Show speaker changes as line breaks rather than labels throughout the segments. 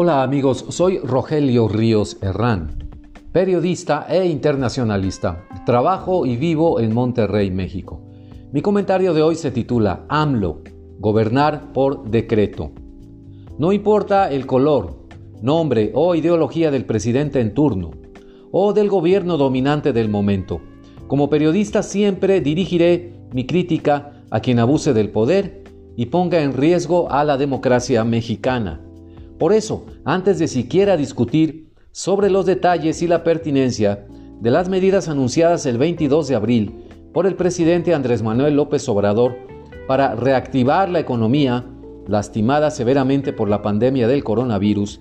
Hola amigos, soy Rogelio Ríos Herrán, periodista e internacionalista. Trabajo y vivo en Monterrey, México. Mi comentario de hoy se titula AMLO, gobernar por decreto. No importa el color, nombre o ideología del presidente en turno, o del gobierno dominante del momento. Como periodista siempre dirigiré mi crítica a quien abuse del poder y ponga en riesgo a la democracia mexicana. Por eso, antes de siquiera discutir sobre los detalles y la pertinencia de las medidas anunciadas el 22 de abril por el presidente Andrés Manuel López Obrador para reactivar la economía lastimada severamente por la pandemia del coronavirus,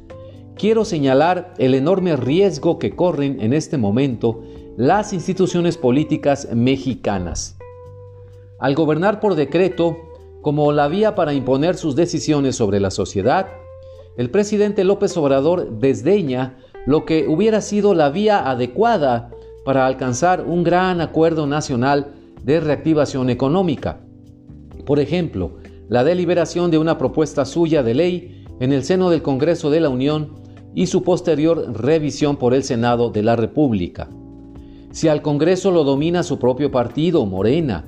quiero señalar el enorme riesgo que corren en este momento las instituciones políticas mexicanas. Al gobernar por decreto, como la vía para imponer sus decisiones sobre la sociedad, el presidente López Obrador desdeña lo que hubiera sido la vía adecuada para alcanzar un gran acuerdo nacional de reactivación económica. Por ejemplo, la deliberación de una propuesta suya de ley en el seno del Congreso de la Unión y su posterior revisión por el Senado de la República. Si al Congreso lo domina su propio partido, Morena,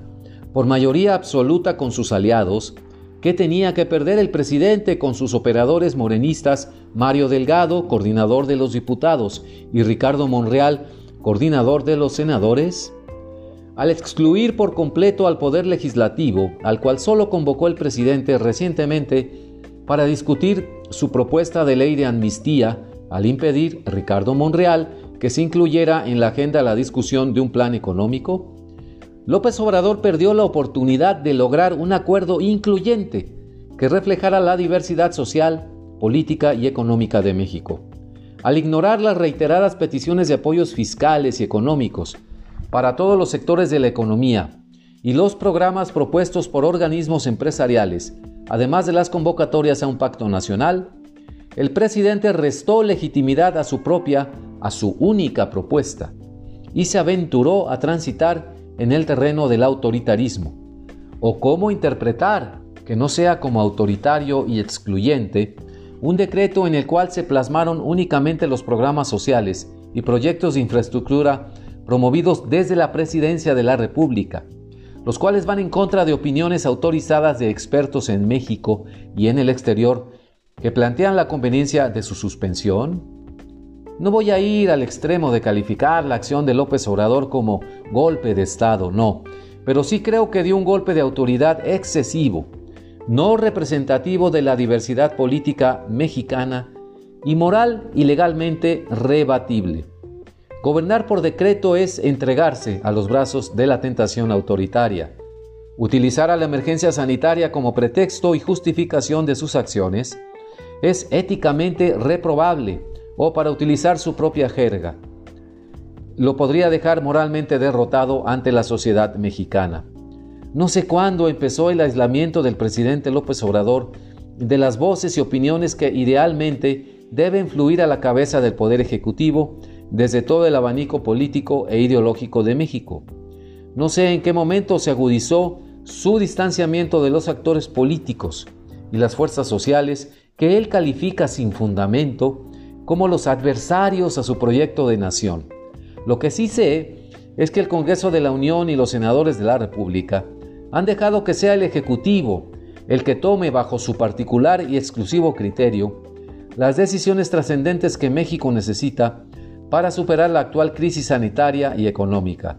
por mayoría absoluta con sus aliados, ¿Qué tenía que perder el presidente con sus operadores morenistas Mario Delgado, coordinador de los diputados, y Ricardo Monreal, coordinador de los senadores? Al excluir por completo al Poder Legislativo, al cual solo convocó el presidente recientemente para discutir su propuesta de ley de amnistía, al impedir Ricardo Monreal que se incluyera en la agenda la discusión de un plan económico, López Obrador perdió la oportunidad de lograr un acuerdo incluyente que reflejara la diversidad social, política y económica de México. Al ignorar las reiteradas peticiones de apoyos fiscales y económicos para todos los sectores de la economía y los programas propuestos por organismos empresariales, además de las convocatorias a un pacto nacional, el presidente restó legitimidad a su propia, a su única propuesta, y se aventuró a transitar en el terreno del autoritarismo, o cómo interpretar, que no sea como autoritario y excluyente, un decreto en el cual se plasmaron únicamente los programas sociales y proyectos de infraestructura promovidos desde la Presidencia de la República, los cuales van en contra de opiniones autorizadas de expertos en México y en el exterior que plantean la conveniencia de su suspensión, no voy a ir al extremo de calificar la acción de López Obrador como golpe de Estado, no, pero sí creo que dio un golpe de autoridad excesivo, no representativo de la diversidad política mexicana y moral y legalmente rebatible. Gobernar por decreto es entregarse a los brazos de la tentación autoritaria. Utilizar a la emergencia sanitaria como pretexto y justificación de sus acciones es éticamente reprobable o para utilizar su propia jerga. Lo podría dejar moralmente derrotado ante la sociedad mexicana. No sé cuándo empezó el aislamiento del presidente López Obrador de las voces y opiniones que idealmente deben fluir a la cabeza del Poder Ejecutivo desde todo el abanico político e ideológico de México. No sé en qué momento se agudizó su distanciamiento de los actores políticos y las fuerzas sociales que él califica sin fundamento como los adversarios a su proyecto de nación. Lo que sí sé es que el Congreso de la Unión y los senadores de la República han dejado que sea el Ejecutivo el que tome bajo su particular y exclusivo criterio las decisiones trascendentes que México necesita para superar la actual crisis sanitaria y económica.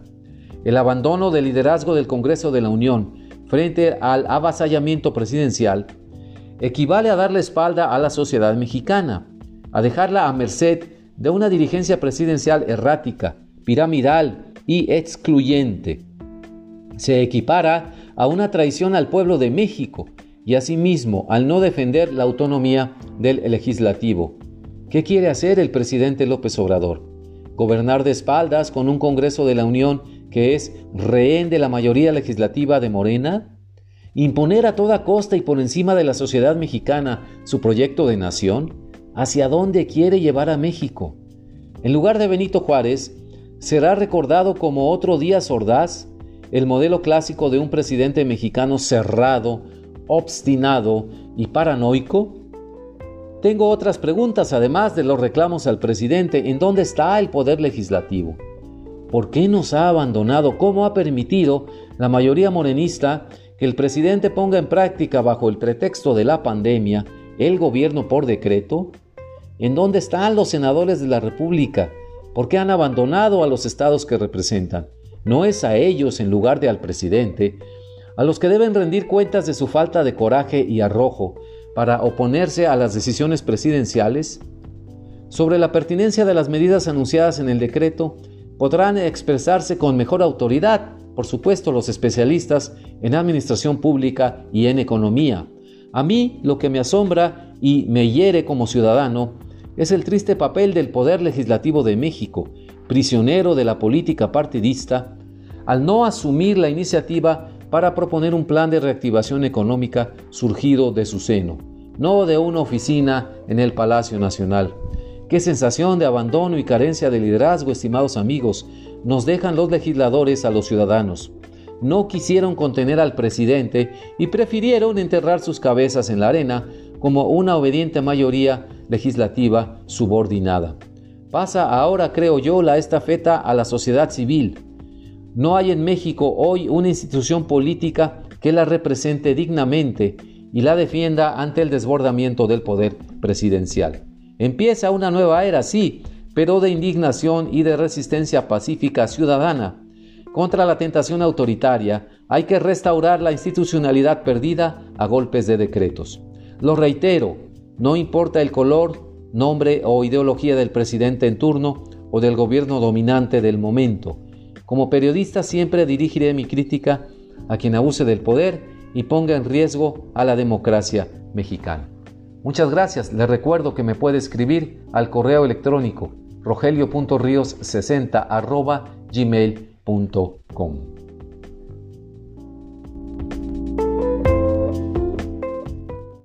El abandono del liderazgo del Congreso de la Unión frente al avasallamiento presidencial equivale a darle espalda a la sociedad mexicana, a dejarla a merced de una dirigencia presidencial errática, piramidal y excluyente. Se equipara a una traición al pueblo de México y asimismo al no defender la autonomía del legislativo. ¿Qué quiere hacer el presidente López Obrador? ¿Gobernar de espaldas con un Congreso de la Unión que es rehén de la mayoría legislativa de Morena? ¿Imponer a toda costa y por encima de la sociedad mexicana su proyecto de nación? Hacia dónde quiere llevar a México. En lugar de Benito Juárez, será recordado como otro Díaz Ordaz, el modelo clásico de un presidente mexicano cerrado, obstinado y paranoico. Tengo otras preguntas, además de los reclamos al presidente. ¿En dónde está el poder legislativo? ¿Por qué nos ha abandonado? ¿Cómo ha permitido la mayoría morenista que el presidente ponga en práctica bajo el pretexto de la pandemia el gobierno por decreto? ¿En dónde están los senadores de la República? ¿Por qué han abandonado a los estados que representan? No es a ellos, en lugar de al presidente, a los que deben rendir cuentas de su falta de coraje y arrojo para oponerse a las decisiones presidenciales? Sobre la pertinencia de las medidas anunciadas en el decreto, podrán expresarse con mejor autoridad, por supuesto, los especialistas en administración pública y en economía. A mí lo que me asombra y me hiere como ciudadano es el triste papel del Poder Legislativo de México, prisionero de la política partidista, al no asumir la iniciativa para proponer un plan de reactivación económica surgido de su seno, no de una oficina en el Palacio Nacional. Qué sensación de abandono y carencia de liderazgo, estimados amigos, nos dejan los legisladores a los ciudadanos. No quisieron contener al presidente y prefirieron enterrar sus cabezas en la arena como una obediente mayoría legislativa subordinada. Pasa ahora, creo yo, la estafeta a la sociedad civil. No hay en México hoy una institución política que la represente dignamente y la defienda ante el desbordamiento del poder presidencial. Empieza una nueva era, sí, pero de indignación y de resistencia pacífica ciudadana. Contra la tentación autoritaria hay que restaurar la institucionalidad perdida a golpes de decretos. Lo reitero, no importa el color, nombre o ideología del presidente en turno o del gobierno dominante del momento. Como periodista siempre dirigiré mi crítica a quien abuse del poder y ponga en riesgo a la democracia mexicana. Muchas gracias. Les recuerdo que me puede escribir al correo electrónico rogelio.rios60 gmail.com.